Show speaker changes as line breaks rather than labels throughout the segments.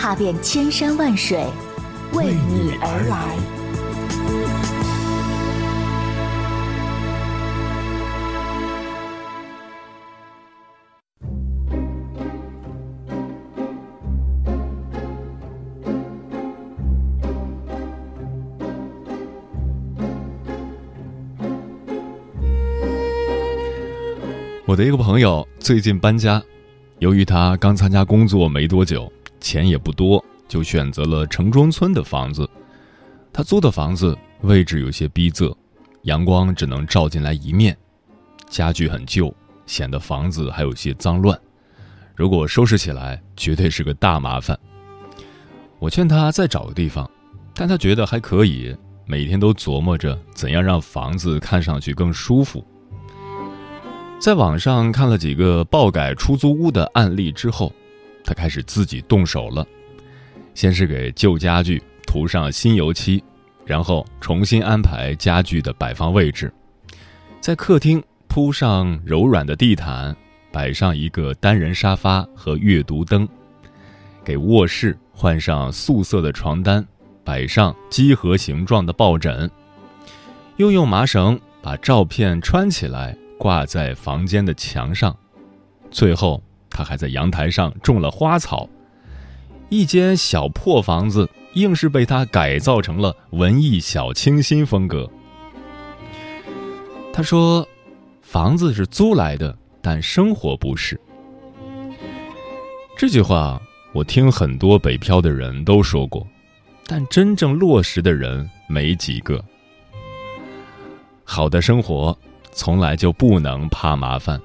踏遍千山万水，为你而来。
我的一个朋友最近搬家，由于他刚参加工作没多久，钱也不多，就选择了城中村的房子。他租的房子位置有些逼仄，阳光只能照进来一面，家具很旧，显得房子还有些脏乱。如果收拾起来，绝对是个大麻烦。我劝他再找个地方，但他觉得还可以，每天都琢磨着怎样让房子看上去更舒服。在网上看了几个爆改出租屋的案例之后，他开始自己动手了。先是给旧家具涂上新油漆，然后重新安排家具的摆放位置，在客厅铺上柔软的地毯，摆上一个单人沙发和阅读灯，给卧室换上素色的床单，摆上几何形状的抱枕，又用麻绳把照片穿起来。挂在房间的墙上，最后他还在阳台上种了花草。一间小破房子，硬是被他改造成了文艺小清新风格。他说：“房子是租来的，但生活不是。”这句话我听很多北漂的人都说过，但真正落实的人没几个。好的生活。从来就不能怕麻烦，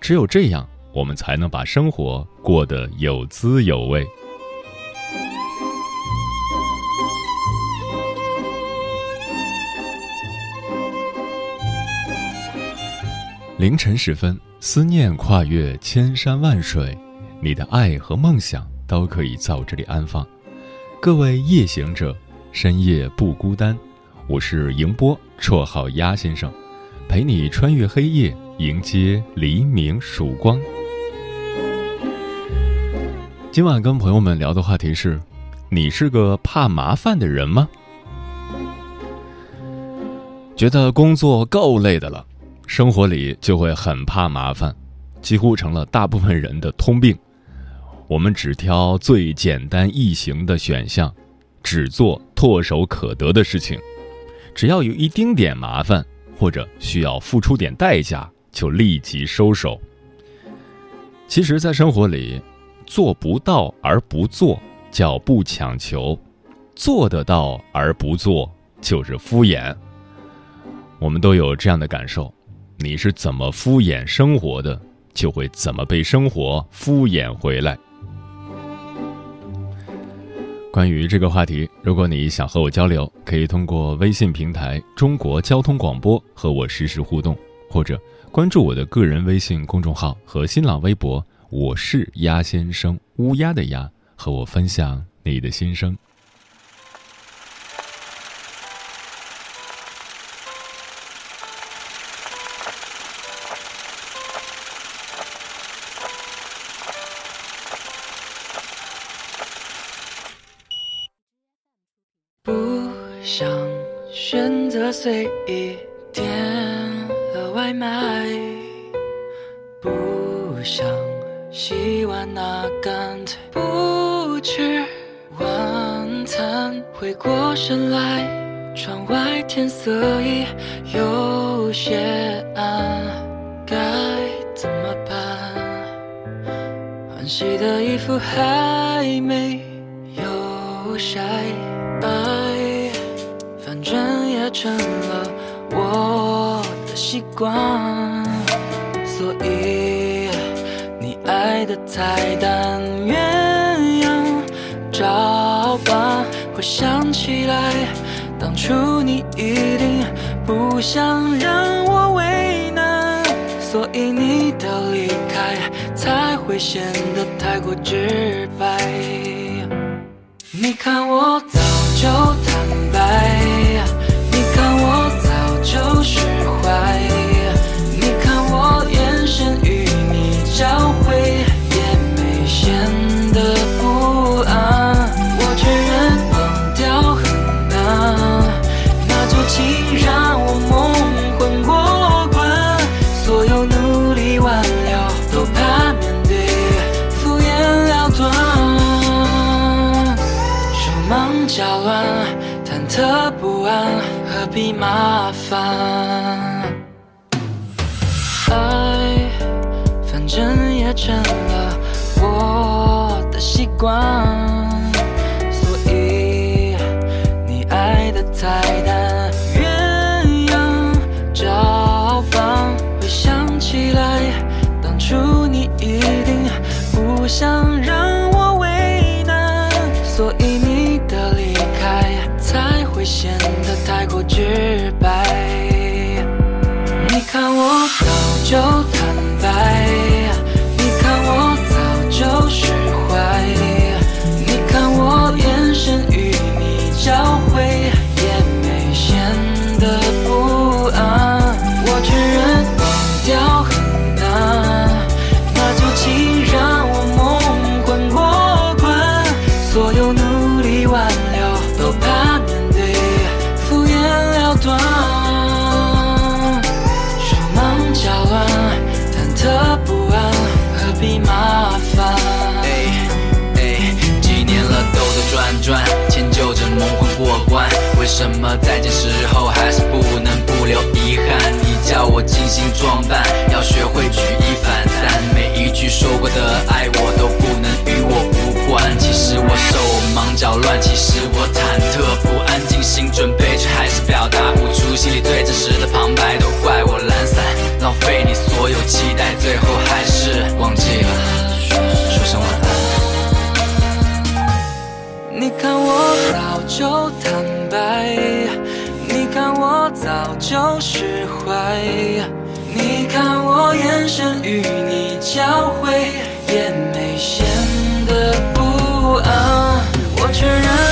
只有这样，我们才能把生活过得有滋有味。凌晨时分，思念跨越千山万水，你的爱和梦想都可以在我这里安放。各位夜行者，深夜不孤单。我是迎波，绰号鸭先生。陪你穿越黑夜，迎接黎明曙光。今晚跟朋友们聊的话题是：你是个怕麻烦的人吗？觉得工作够累的了，生活里就会很怕麻烦，几乎成了大部分人的通病。我们只挑最简单易行的选项，只做唾手可得的事情，只要有一丁点麻烦。或者需要付出点代价，就立即收手。其实，在生活里，做不到而不做叫不强求，做得到而不做就是敷衍。我们都有这样的感受：你是怎么敷衍生活的，就会怎么被生活敷衍回来。关于这个话题，如果你想和我交流，可以通过微信平台“中国交通广播”和我实时互动，或者关注我的个人微信公众号和新浪微博“我是鸭先生”（乌鸦的鸭），和我分享你的心声。
不想选择随意点了外卖，不想洗碗那干脆不吃晚餐。回过神来，窗外天色已有些暗，该怎么办？换洗的衣服还没有晒。反正也成了我的习惯，的菜单鸳鸯照吧。回想起来，当初你一定不想让我为难，所以你的离开才会显得太过直白。你看我早光，所以你爱的太淡，鸳鸯照搬。回想起来，当初你一定不想让我为难，所以你的离开才会显得太过直白。你看我早就
为什么再见时候还是不能不留遗憾？你叫我精心装扮，要学会举一反三。每一句说过的爱我都不能与我无关。其实我手忙脚乱，其实我忐忑不安，精心准备却还是表达不出心里最真实的旁白。都怪我懒散，浪费你所有期待，最后还是忘记了
看我早就坦白，你看我早就释怀，你看我眼神与你交汇，也没显得不安。我承认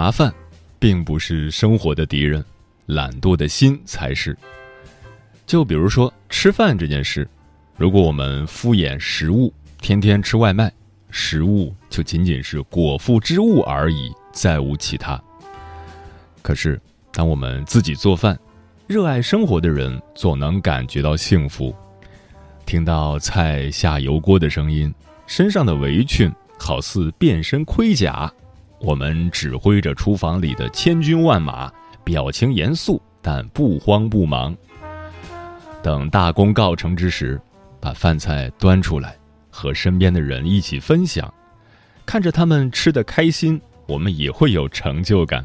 麻烦，并不是生活的敌人，懒惰的心才是。就比如说吃饭这件事，如果我们敷衍食物，天天吃外卖，食物就仅仅是果腹之物而已，再无其他。可是，当我们自己做饭，热爱生活的人总能感觉到幸福。听到菜下油锅的声音，身上的围裙好似变身盔甲，我们指挥着厨房里的千军万马，表情严肃但不慌不忙。等大功告成之时，把饭菜端出来，和身边的人一起分享，看着他们吃得开心，我们也会有成就感。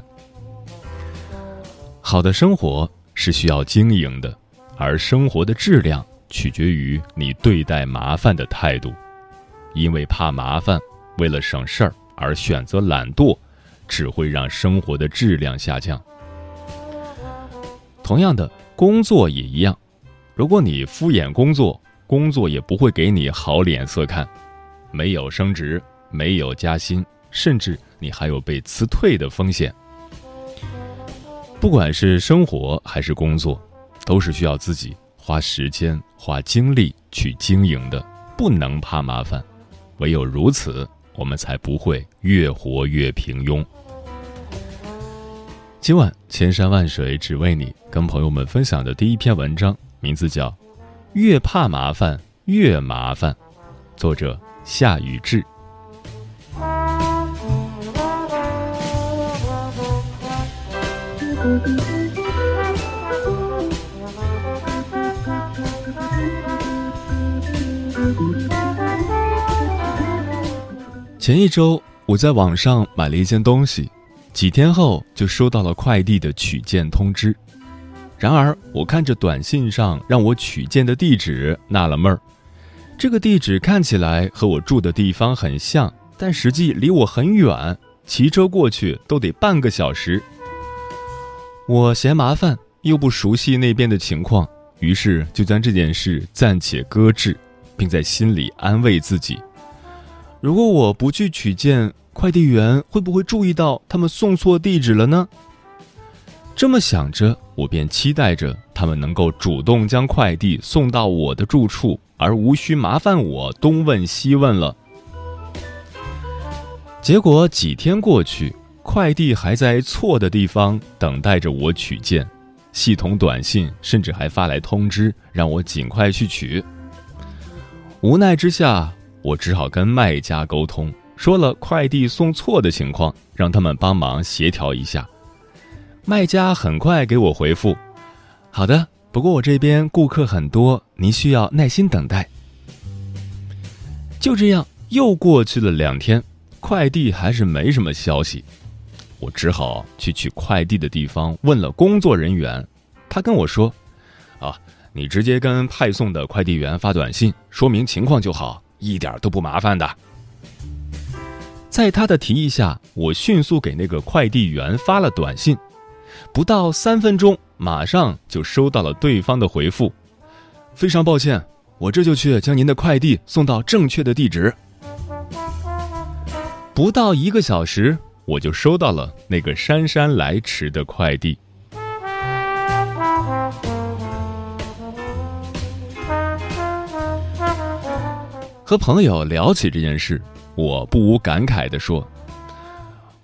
好的生活是需要经营的，而生活的质量取决于你对待麻烦的态度。因为怕麻烦，为了省事儿而选择懒惰，只会让生活的质量下降。同样的，工作也一样。如果你敷衍工作，工作也不会给你好脸色看，没有升职，没有加薪，甚至你还有被辞退的风险。不管是生活还是工作，都是需要自己花时间、花精力去经营的，不能怕麻烦。唯有如此，我们才不会越活越平庸。今晚千山万水只为你，跟朋友们分享的第一篇文章。名字叫《越怕麻烦越麻烦》，作者夏雨志。前一周，我在网上买了一件东西，几天后就收到了快递的取件通知。然而，我看着短信上让我取件的地址，纳了闷儿。这个地址看起来和我住的地方很像，但实际离我很远，骑车过去都得半个小时。我嫌麻烦，又不熟悉那边的情况，于是就将这件事暂且搁置，并在心里安慰自己：如果我不去取件，快递员会不会注意到他们送错地址了呢？这么想着，我便期待着他们能够主动将快递送到我的住处，而无需麻烦我东问西问了。结果几天过去，快递还在错的地方等待着我取件，系统短信甚至还发来通知，让我尽快去取。无奈之下，我只好跟卖家沟通，说了快递送错的情况，让他们帮忙协调一下。卖家很快给我回复：“好的，不过我这边顾客很多，您需要耐心等待。”就这样，又过去了两天，快递还是没什么消息，我只好去取快递的地方问了工作人员，他跟我说：“啊，你直接跟派送的快递员发短信说明情况就好，一点都不麻烦的。”在他的提议下，我迅速给那个快递员发了短信。不到三分钟，马上就收到了对方的回复。非常抱歉，我这就去将您的快递送到正确的地址。不到一个小时，我就收到了那个姗姗来迟的快递。和朋友聊起这件事，我不无感慨地说：“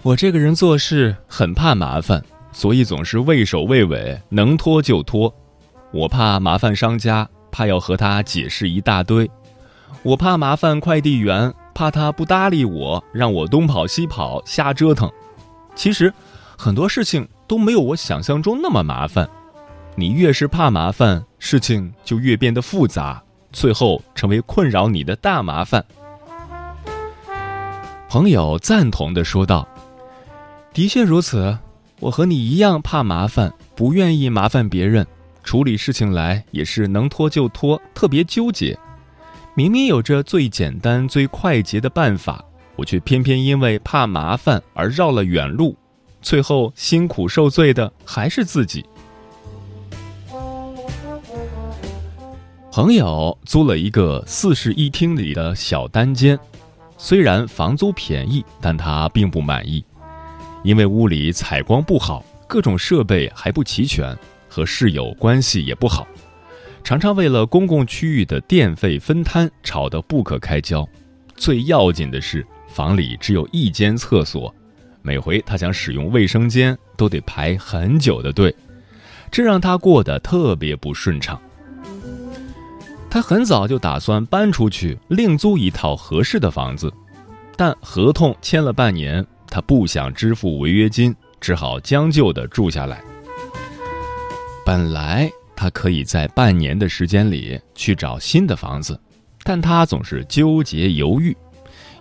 我这个人做事很怕麻烦。”所以总是畏首畏尾，能拖就拖。我怕麻烦商家，怕要和他解释一大堆；我怕麻烦快递员，怕他不搭理我，让我东跑西跑，瞎折腾。其实，很多事情都没有我想象中那么麻烦。你越是怕麻烦，事情就越变得复杂，最后成为困扰你的大麻烦。朋友赞同的说道：“的确如此。”我和你一样怕麻烦，不愿意麻烦别人，处理事情来也是能拖就拖，特别纠结。明明有着最简单、最快捷的办法，我却偏偏因为怕麻烦而绕了远路，最后辛苦受罪的还是自己。朋友租了一个四室一厅里的小单间，虽然房租便宜，但他并不满意。因为屋里采光不好，各种设备还不齐全，和室友关系也不好，常常为了公共区域的电费分摊吵得不可开交。最要紧的是，房里只有一间厕所，每回他想使用卫生间都得排很久的队，这让他过得特别不顺畅。他很早就打算搬出去，另租一套合适的房子，但合同签了半年。他不想支付违约金，只好将就的住下来。本来他可以在半年的时间里去找新的房子，但他总是纠结犹豫，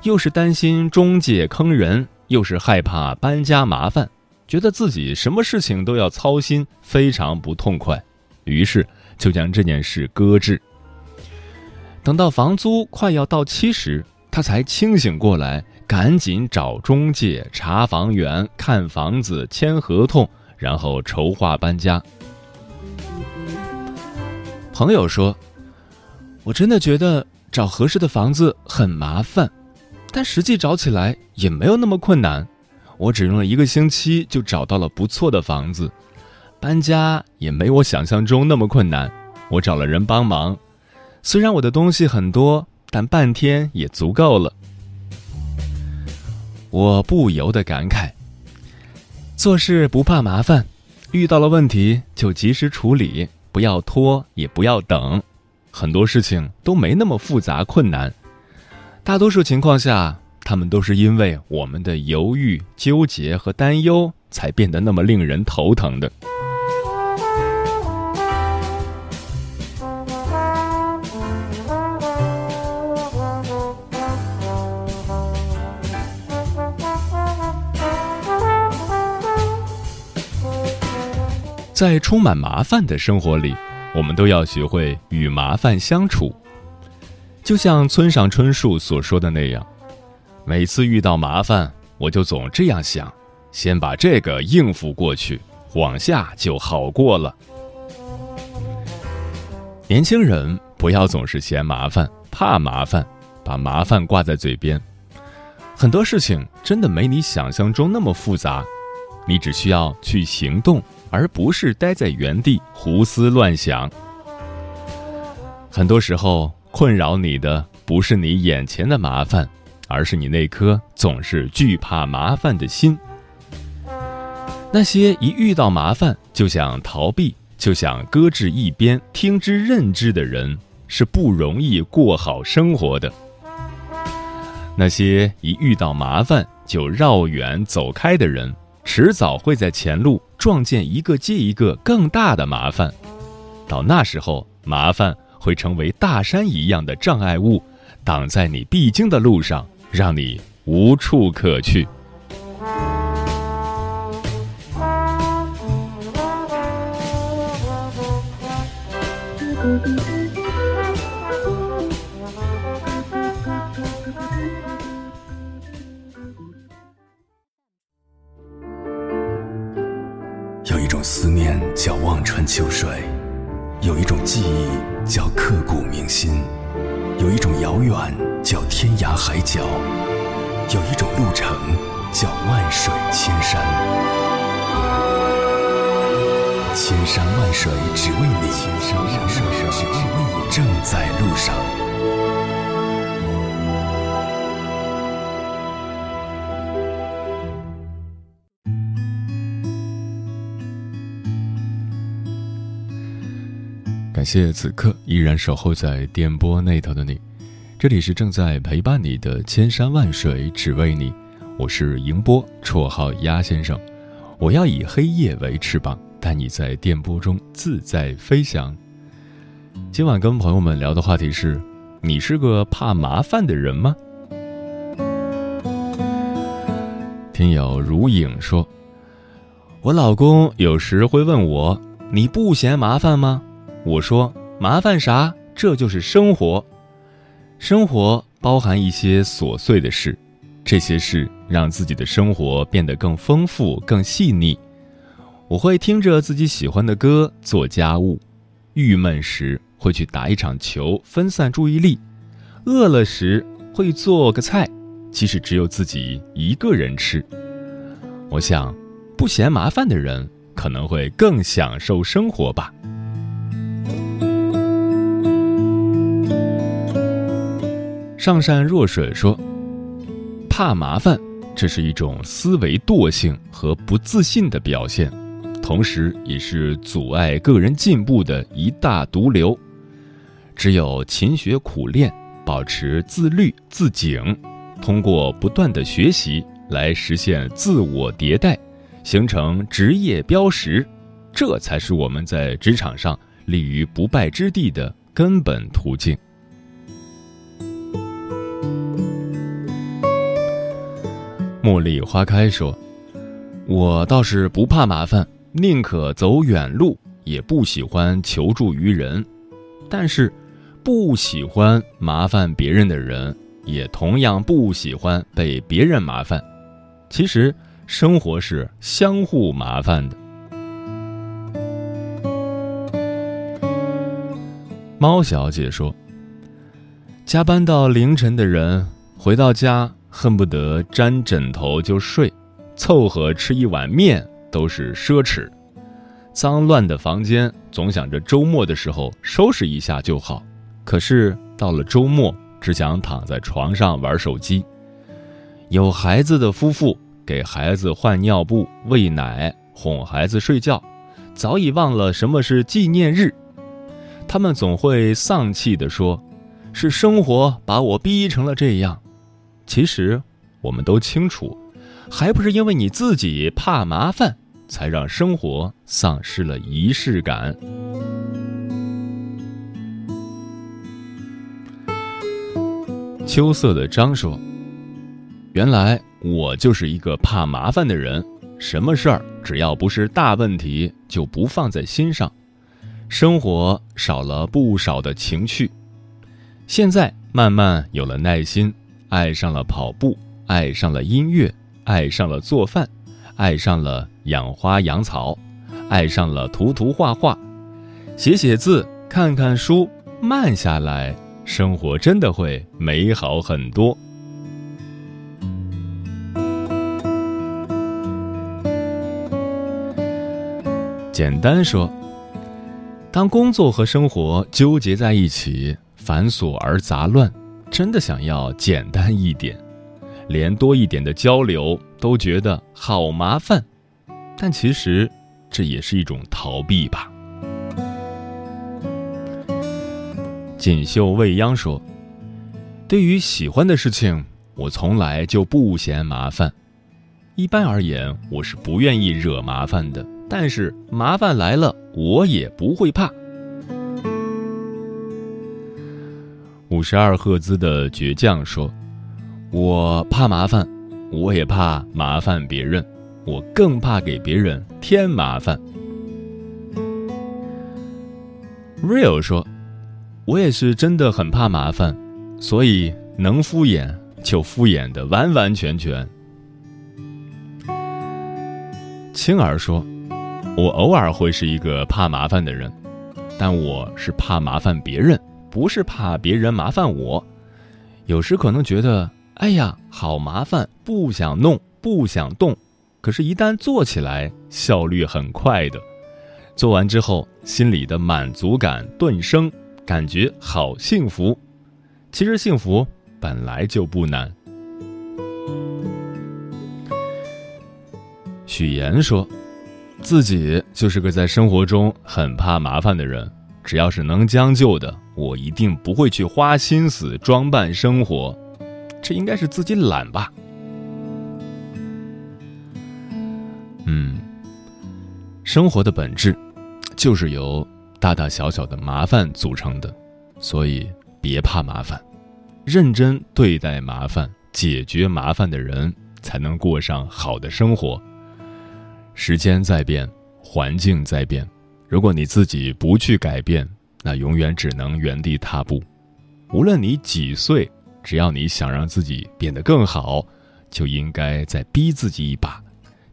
又是担心中介坑人，又是害怕搬家麻烦，觉得自己什么事情都要操心，非常不痛快，于是就将这件事搁置。等到房租快要到期时，他才清醒过来，赶紧找中介、查房源、看房子、签合同，然后筹划搬家。朋友说：“我真的觉得找合适的房子很麻烦，但实际找起来也没有那么困难。我只用了一个星期就找到了不错的房子，搬家也没我想象中那么困难。我找了人帮忙，虽然我的东西很多。”但半天也足够了。我不由得感慨：做事不怕麻烦，遇到了问题就及时处理，不要拖，也不要等。很多事情都没那么复杂困难。大多数情况下，他们都是因为我们的犹豫、纠结和担忧，才变得那么令人头疼的。在充满麻烦的生活里，我们都要学会与麻烦相处。就像村上春树所说的那样，每次遇到麻烦，我就总这样想：先把这个应付过去，往下就好过了。年轻人不要总是嫌麻烦、怕麻烦，把麻烦挂在嘴边。很多事情真的没你想象中那么复杂，你只需要去行动。而不是待在原地胡思乱想。很多时候，困扰你的不是你眼前的麻烦，而是你那颗总是惧怕麻烦的心。那些一遇到麻烦就想逃避、就想搁置一边、听之任之的人，是不容易过好生活的。那些一遇到麻烦就绕远走开的人。迟早会在前路撞见一个接一个更大的麻烦，到那时候，麻烦会成为大山一样的障碍物，挡在你必经的路上，让你无处可去。感谢此刻依然守候在电波那头的你，这里是正在陪伴你的千山万水只为你，我是迎波，绰号鸭先生，我要以黑夜为翅膀，带你在电波中自在飞翔。今晚跟朋友们聊的话题是：你是个怕麻烦的人吗？听友如影说，我老公有时会问我，你不嫌麻烦吗？我说麻烦啥？这就是生活，生活包含一些琐碎的事，这些事让自己的生活变得更丰富、更细腻。我会听着自己喜欢的歌做家务，郁闷时会去打一场球分散注意力，饿了时会做个菜，即使只有自己一个人吃。我想，不嫌麻烦的人可能会更享受生活吧。上善若水说：“怕麻烦，这是一种思维惰性和不自信的表现，同时也是阻碍个人进步的一大毒瘤。只有勤学苦练，保持自律自警，通过不断的学习，来实现自我迭代，形成职业标识，这才是我们在职场上立于不败之地的根本途径。茉莉花开说：“我倒是不怕麻烦，宁可走远路，也不喜欢求助于人。但是，不喜欢麻烦别人的人，也同样不喜欢被别人麻烦。其实，生活是相互麻烦的。”猫小姐说：“加班到凌晨的人回到家。”恨不得沾枕头就睡，凑合吃一碗面都是奢侈。脏乱的房间，总想着周末的时候收拾一下就好。可是到了周末，只想躺在床上玩手机。有孩子的夫妇给孩子换尿布、喂奶、哄孩子睡觉，早已忘了什么是纪念日。他们总会丧气地说：“是生活把我逼成了这样。”其实，我们都清楚，还不是因为你自己怕麻烦，才让生活丧失了仪式感。秋色的张说：“原来我就是一个怕麻烦的人，什么事儿只要不是大问题，就不放在心上，生活少了不少的情趣。现在慢慢有了耐心。”爱上了跑步，爱上了音乐，爱上了做饭，爱上了养花养草，爱上了涂涂画画，写写字，看看书，慢下来，生活真的会美好很多。简单说，当工作和生活纠结在一起，繁琐而杂乱。真的想要简单一点，连多一点的交流都觉得好麻烦，但其实这也是一种逃避吧。锦绣未央说：“对于喜欢的事情，我从来就不嫌麻烦。一般而言，我是不愿意惹麻烦的，但是麻烦来了，我也不会怕。”五十二赫兹的倔强说：“我怕麻烦，我也怕麻烦别人，我更怕给别人添麻烦。” Real 说：“我也是真的很怕麻烦，所以能敷衍就敷衍的完完全全。”青儿说：“我偶尔会是一个怕麻烦的人，但我是怕麻烦别人。”不是怕别人麻烦我，有时可能觉得，哎呀，好麻烦，不想弄，不想动。可是，一旦做起来，效率很快的。做完之后，心里的满足感顿生，感觉好幸福。其实，幸福本来就不难。许岩说，自己就是个在生活中很怕麻烦的人。只要是能将就的，我一定不会去花心思装扮生活，这应该是自己懒吧。嗯，生活的本质就是由大大小小的麻烦组成的，所以别怕麻烦，认真对待麻烦，解决麻烦的人，才能过上好的生活。时间在变，环境在变。如果你自己不去改变，那永远只能原地踏步。无论你几岁，只要你想让自己变得更好，就应该再逼自己一把，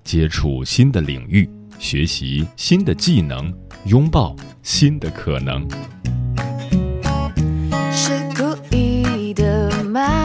接触新的领域，学习新的技能，拥抱新的可能。
是故意的吗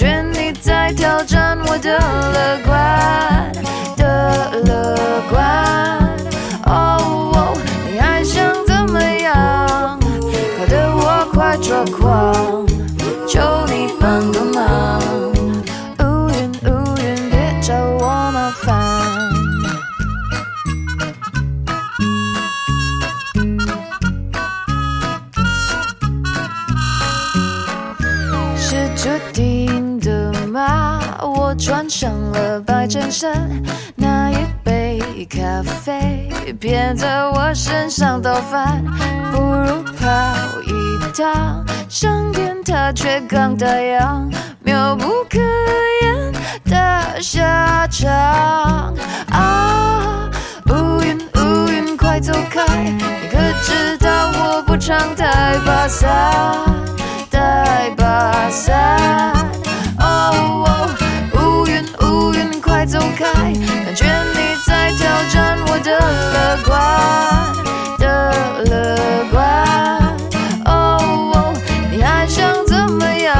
哦。衬衫，那一杯咖啡偏在我身上倒翻，不如跑一趟，上天它却刚打烊，妙不可言的下场啊！乌云乌云，快走开！你可知道我不常带把伞？带把伞。哦，乌云乌云，快走开！感觉你在挑战我的乐观的乐观。哦，你还想怎么样？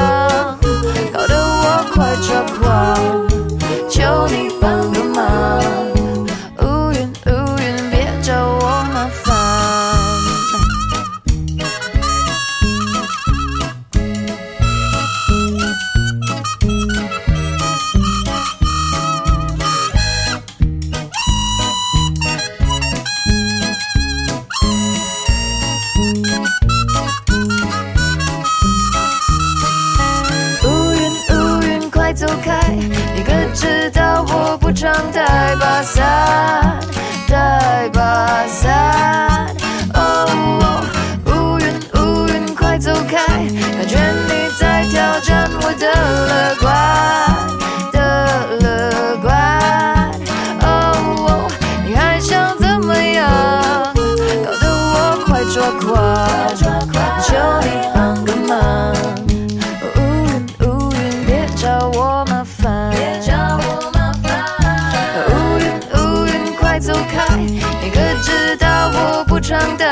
搞得我快抓狂，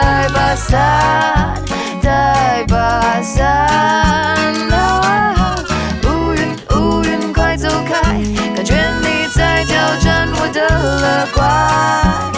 带把伞，带把伞。啊乌云乌云，快走开！感觉你在挑战我的乐观